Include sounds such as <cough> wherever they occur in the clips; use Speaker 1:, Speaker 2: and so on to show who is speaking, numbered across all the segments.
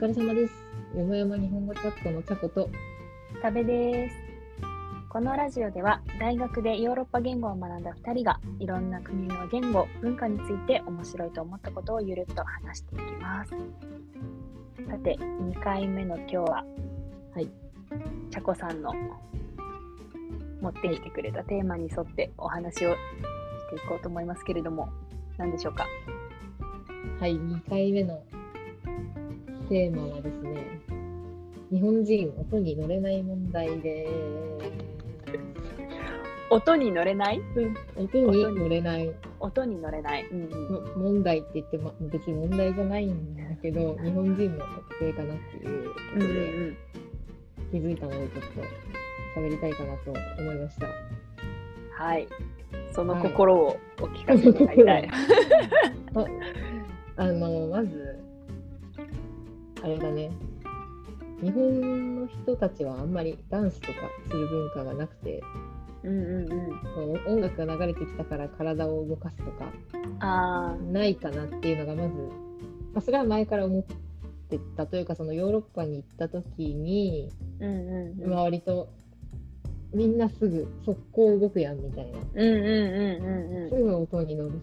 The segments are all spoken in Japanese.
Speaker 1: 疲れ様です。よもやま日本語チャットのチャコと、
Speaker 2: 食べです。このラジオでは大学でヨーロッパ言語を学んだ2人がいろんな国の言語、文化について面白いと思ったことをゆるっと話していきます。さて、2回目の今日は、
Speaker 1: はい、
Speaker 2: ちゃこさんの持ってきてくれたテーマに沿ってお話をしていこうと思いますけれども、何でしょうか？
Speaker 1: はい、2回目のテーマはですね、日本人音に乗れない問題です。
Speaker 2: 音に乗れない？
Speaker 1: 音に乗れない
Speaker 2: 音に乗れない。うんうん
Speaker 1: も問題って言って、ま、別に問題じゃないんだけど、日本人の特性かなっていうこ
Speaker 2: うんうん
Speaker 1: とで気づいたので、ちょっと喋りたいかなと思いました。
Speaker 2: はい。その
Speaker 1: はい
Speaker 2: 心をお聞かせいただきたい。
Speaker 1: あの、まず、あれだね。日本の人たちはあんまりダンスとかする文化がなくて、
Speaker 2: うんうんうん。
Speaker 1: 音楽が流れてきたから体を動かすとか
Speaker 2: あ
Speaker 1: ないかなっていうのがまず、まあ、それは前から思ってたというかそのヨーロッパに行った時に、
Speaker 2: あ。うんうんうん。
Speaker 1: まあ割とみんなすぐ速攻動くやんみたいな
Speaker 2: うんうんうんうん
Speaker 1: すぐ音に乗る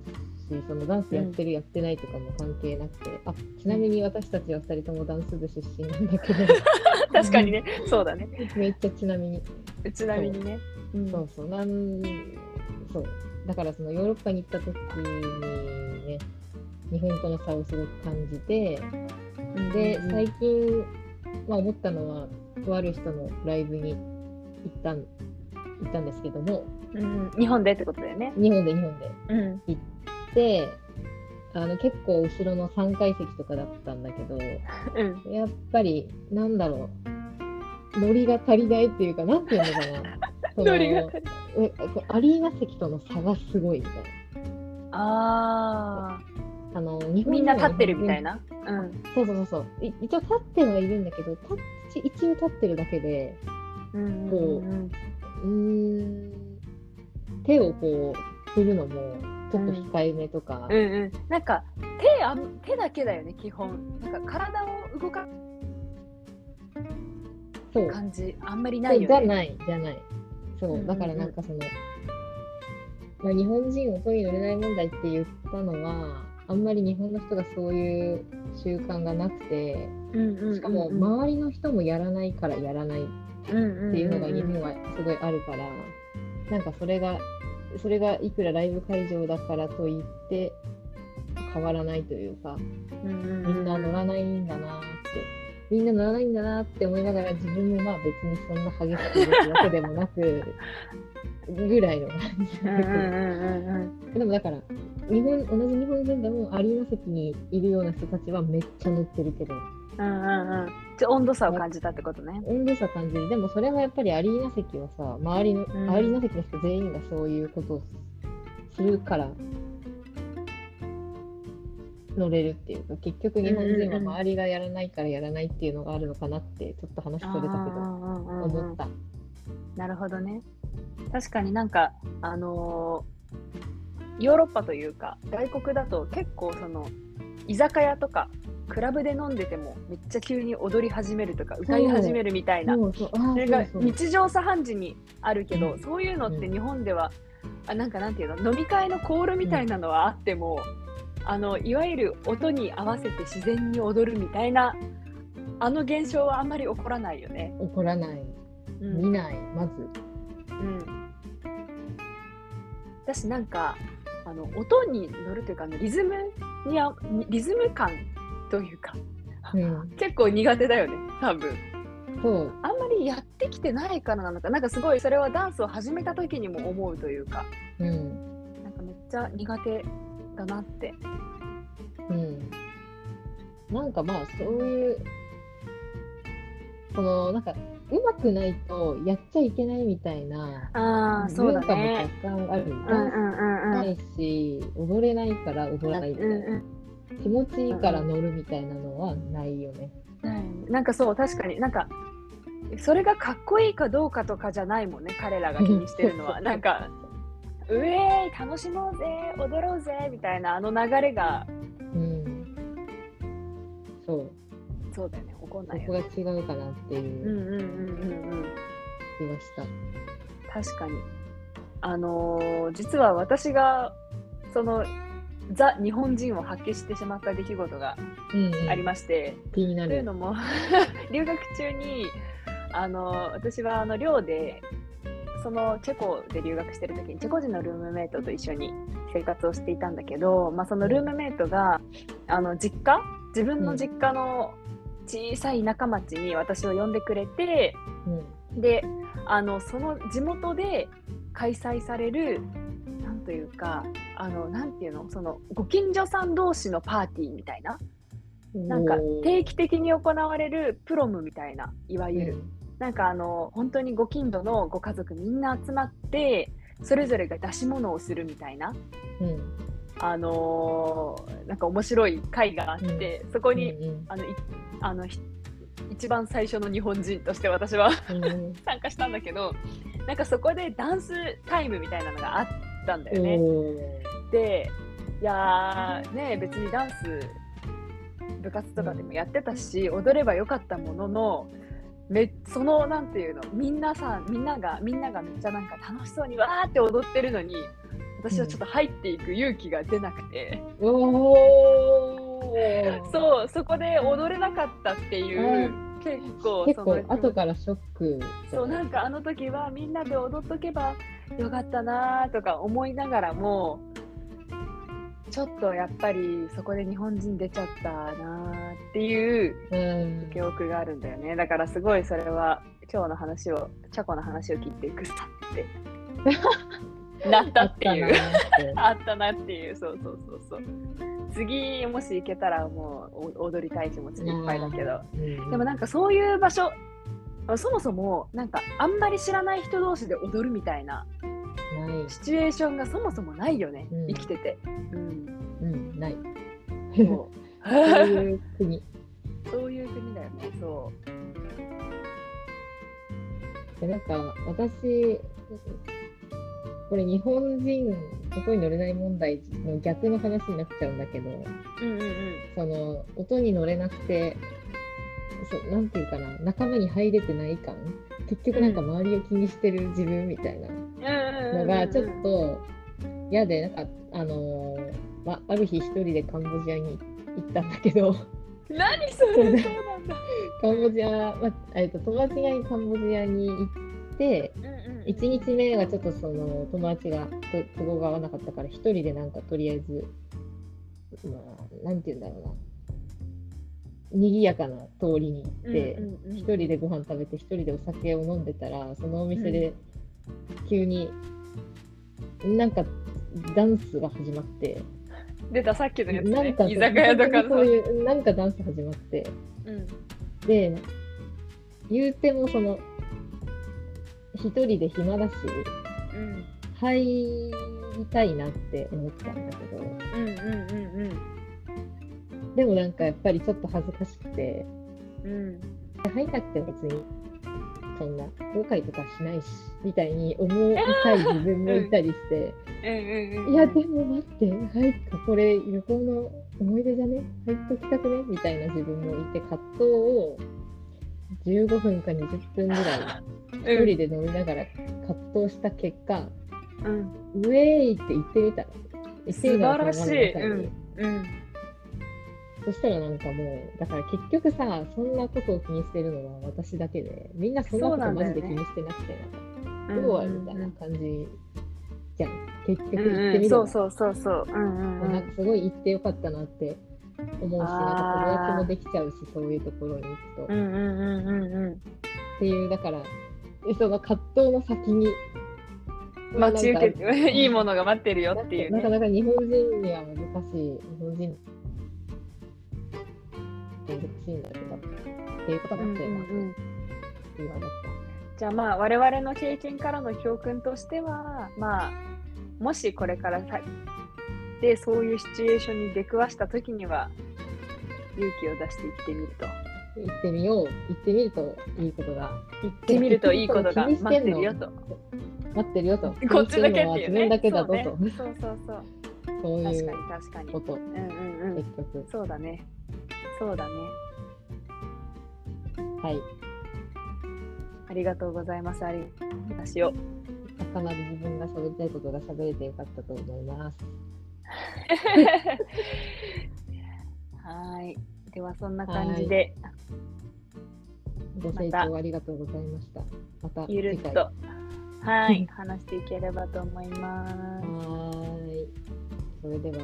Speaker 1: しそのダンスやってる、やってないとかも関係なくて。あちなみに私たちは2人ともダンス部出身なんだけど。<laughs>
Speaker 2: 確かにね、そうだね。
Speaker 1: めっちゃちなみに。
Speaker 2: うちなみにね。う。ん。
Speaker 1: そうそう。なんそう。だからそのヨーロッパに行った時にね日本との差をすごく感じてで
Speaker 2: うん
Speaker 1: 最近、まあ、思ったのはとある人のライブに行ったん行ったんですけども。
Speaker 2: うん日本でってことだよね。
Speaker 1: 日本で日本で。
Speaker 2: うん。
Speaker 1: であの結構後ろの3階席とかだったんだけど
Speaker 2: うん。
Speaker 1: やっぱりなんだろうノリが足りないっていうかなんていうのかな <laughs> その
Speaker 2: ノリが足り
Speaker 1: えこアリーナ席との差がすごいみたい
Speaker 2: あ
Speaker 1: なあの日
Speaker 2: あ。みんな立ってるみたいな？うん。
Speaker 1: そうそうそうそうい一応立ってはいるんだけど立っ一応立ってるだけでこ
Speaker 2: うん
Speaker 1: うーん手をこう振るのもちょっと控えめとか、
Speaker 2: うんうん。なんか手あん手だけだよね基本。なんか体を動か
Speaker 1: そう
Speaker 2: す感じ。あんまりないよね。
Speaker 1: じゃないじゃない。そう、
Speaker 2: うんうんうん。
Speaker 1: だからなんかその、まあ、日本人音に乗れない問題って言ったのはあんまり日本の人がそういう習慣がなくて
Speaker 2: うんうんうんうん。
Speaker 1: しかも周りの人もやらないからやらないっ
Speaker 2: うんうんうん
Speaker 1: ていうのが日本はすごいあるから、なんかそれがそれがいくらライブ会場だからといって変わらないというかみんな乗らないんだなって。みんな乗らないんだなって思いながら自分もまあ別にそんな激しく動くわけでもなくぐらいの感じでもだから日本同じ日本人でもアリーナ席にいるような人たちはめっちゃ乗ってるけど
Speaker 2: うんうんうん。じゃあ温度差を感じたってことね。
Speaker 1: 温度差感じるでもそれはやっぱりアリーナ席はさ周りの、
Speaker 2: ん
Speaker 1: アリーナ席の人全員がそういうことをするから乗れるっていうか結局日本人は周りがやらないからやらないっていうのがあるのかなってちょっと話それたけど思
Speaker 2: 思
Speaker 1: った。
Speaker 2: なるほどね。確かになんか、あのーヨーロッパというか、外国だと結構その、居酒屋とか、クラブで飲んでても、めっちゃ急に踊り始めるとか、歌い始めるみたいな、
Speaker 1: そ
Speaker 2: れが日常茶飯事にあるけど、そういうのって日本では、あなんかなんていうの、飲み会のコールみたいなのはあっても、あのいわゆる音に合わせて自然に踊るみたいな、あの現象はあんまり起こらないよね。
Speaker 1: 怒らない、
Speaker 2: うん。
Speaker 1: 見ない、まず。
Speaker 2: うん、私なんかあの音に乗るというかあのリズムにあリズム感というか
Speaker 1: うん、
Speaker 2: 結構苦手だよね多分。
Speaker 1: そう、
Speaker 2: あんまりやってきてないからなのかなんかすごいそれはダンスを始めた時にも思うというか
Speaker 1: うん、
Speaker 2: なんかめっちゃ苦手だなって。
Speaker 1: うん。なんかまあ、そういう、その、なんか、うまくないとやっちゃいけないみたいな
Speaker 2: ああそうだ
Speaker 1: 文化も
Speaker 2: ね
Speaker 1: 若干ある。
Speaker 2: うん
Speaker 1: ダンス
Speaker 2: うんうんうん
Speaker 1: ないし、踊れないから踊らないみたいな。
Speaker 2: うんうん
Speaker 1: 気持ちいいから乗るみたいなのはないよね。
Speaker 2: ないなんかそう確かになんかそれがかっこいいかどうかとかじゃないもんね彼らが気にしてるのは <laughs> なんか「うえーい楽しもうぜ踊ろうぜ」みたいなあの流れが
Speaker 1: うん。そう。
Speaker 2: そうだよね。怒んない
Speaker 1: そこ
Speaker 2: よね
Speaker 1: が違うかなっていう
Speaker 2: うんうんうんうんうん。
Speaker 1: 気がした。
Speaker 2: 確かに。あのー実は私がそのザ日本人を発揮してしまった出来事が
Speaker 1: うんうん。
Speaker 2: ありまして、
Speaker 1: 気になる。
Speaker 2: というのも <laughs> 留学中にあの私はあの寮でそのチェコで留学してる時にチェコ人のルームメイトと一緒に生活をしていたんだけど、まあ、そのルームメイトがあの実家？自分の実家の小さい田舎町に私を呼んでくれて
Speaker 1: うん。
Speaker 2: であのその地元で開催されるなんというかあのなんていうのそのご近所さん同士のパーティーみたいななんか定期的に行われるプロムみたいないわゆる、
Speaker 1: うん。
Speaker 2: なんかあの本当にご近所のご家族みんな集まってそれぞれが出し物をするみたいな、
Speaker 1: うん
Speaker 2: あのーなんか面白い会があって、そこに、
Speaker 1: うん
Speaker 2: あのいあのひ一番最初の日本人として私は
Speaker 1: うんうん。<laughs>
Speaker 2: 参加したんだけどなんかそこでダンスタイムみたいなのがあったんだよね。でいやーね別にダンス部活とかでもやってたし踊ればよかったもののめそのなんていうのみんなさみんながみんながめっちゃなんか楽しそうにわーって踊ってるのに私はちょっと入っていく勇気が出なくて、
Speaker 1: おー。
Speaker 2: そうそこで踊れなかったっていう、結構
Speaker 1: 結構後からショック
Speaker 2: そうなんかあの時はみんなで踊っとけばよかったなーとか思いながらもちょっとやっぱりそこで日本人出ちゃったなーっていう
Speaker 1: うん。
Speaker 2: 記憶があるんだよね。だからすごいそれは今日の話をチャコの話を聞いてくさって <laughs> なったっていう。
Speaker 1: あったなーって
Speaker 2: いう。そうそうそうそう。次もし行けたらもうお踊りたい気持ちでいっぱいだけど。
Speaker 1: うん。
Speaker 2: でもなんかそういう場所そもそもなんかあんまり知らない人同士で踊るみたいなシチュエーションがそもそもないよね、
Speaker 1: うん。
Speaker 2: 生きてて。うん、
Speaker 1: うん。ない。
Speaker 2: そ
Speaker 1: そういう国。
Speaker 2: う <laughs> そういう国だよね、そ
Speaker 1: でなんか私これ日本人音に乗れない問題の逆の話になっちゃうんだけど
Speaker 2: う。うんうんうん。
Speaker 1: その音に乗れなくてそなんていうかな仲間に入れてない感結局なんか周りを気にしてる自分みたいなのがちょっと嫌でなんかあのーまある日一人でカンボジアに行ったんだけど
Speaker 2: 何それ？<laughs> そうなんだ。
Speaker 1: カンボジア、まあえっと友達がカンボジアに行って1日目はちょっとその友達がと都合が合わなかったから一人でなんかとりあえず、まあ、なんて言うんだろうな。賑やかな通りに行って
Speaker 2: うんうんうん
Speaker 1: 一、人でご飯食べて一人でお酒を飲んでたらそのお店で急になんかダンスが始まって、
Speaker 2: 出たさっきのやつ
Speaker 1: なんか。
Speaker 2: ね居酒屋とかの。
Speaker 1: そういうなんかダンス始まって。
Speaker 2: うん。
Speaker 1: で言うてもその一人で暇だし
Speaker 2: うん。
Speaker 1: 入りたいなって思ったんだけど。
Speaker 2: うんうんうん
Speaker 1: でもなんかやっぱりちょっと恥ずかしくて。
Speaker 2: うん。うん
Speaker 1: 入んなくても別にそんな後悔とかしないしみたいに思いたい自分もいたりして、
Speaker 2: うんうんうん。
Speaker 1: いやでも待って入ったこれ旅行の思い出じゃね入っときたくねみたいな自分もいて葛藤を15分か20分ぐらい一人で飲みながら葛藤した結果、
Speaker 2: うん
Speaker 1: ウェーイって言ってみたの。
Speaker 2: 素晴らしい
Speaker 1: その中に
Speaker 2: うん
Speaker 1: そしたらなんかもう、だから結局さ、そんなことを気にしてるのは私だけで、みんなそんなことマジで気にしてなくて、なんか、
Speaker 2: うん
Speaker 1: うわみたいな感じじゃん。結局
Speaker 2: うん
Speaker 1: 行ってみれば、
Speaker 2: そうそうそうそう。うんうんうん。
Speaker 1: なんかすごい行ってよかったなって思うし、なんか友達もできちゃうし、そういうところに行くと。っ
Speaker 2: うんうんうんうんう
Speaker 1: ていう、だから、えその葛藤の先に、
Speaker 2: ん。待ち受け <laughs> いいものが待ってるよっていうね。
Speaker 1: なかなか日本人には難しい、日本人難しいんだけど、っていうことだ
Speaker 2: うん
Speaker 1: ったよなって
Speaker 2: うんうん
Speaker 1: 今思っ
Speaker 2: じゃあまあ我々の経験からの教訓としてはまあもしこれからさでそういうシチュエーションに出くわした時には勇気を出していってみると
Speaker 1: た。行ってみよう。行ってみるといいことが。
Speaker 2: 行ってみるといいことが待ってるよと
Speaker 1: 待ってるよと。
Speaker 2: こっちだけっていうね
Speaker 1: 自分だけだぞと。
Speaker 2: そうねそうそうそう
Speaker 1: そういう
Speaker 2: 確かに確かに
Speaker 1: こと、
Speaker 2: うんうんうん
Speaker 1: 結局。
Speaker 2: そうだねそうだね
Speaker 1: はい。
Speaker 2: ありがとうございます。あり話を。
Speaker 1: かなり自分が喋りたいことが喋れてよかったと思います。
Speaker 2: はい。ではそんな感じで、
Speaker 1: ご清聴ありがとうございました。また
Speaker 2: ゆるっと、はい、<laughs> 話していければと思います。
Speaker 1: はーい。それでは、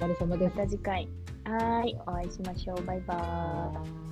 Speaker 1: お疲れ様で。
Speaker 2: ますた次回、はい、お会いしましょう。バイバーイ。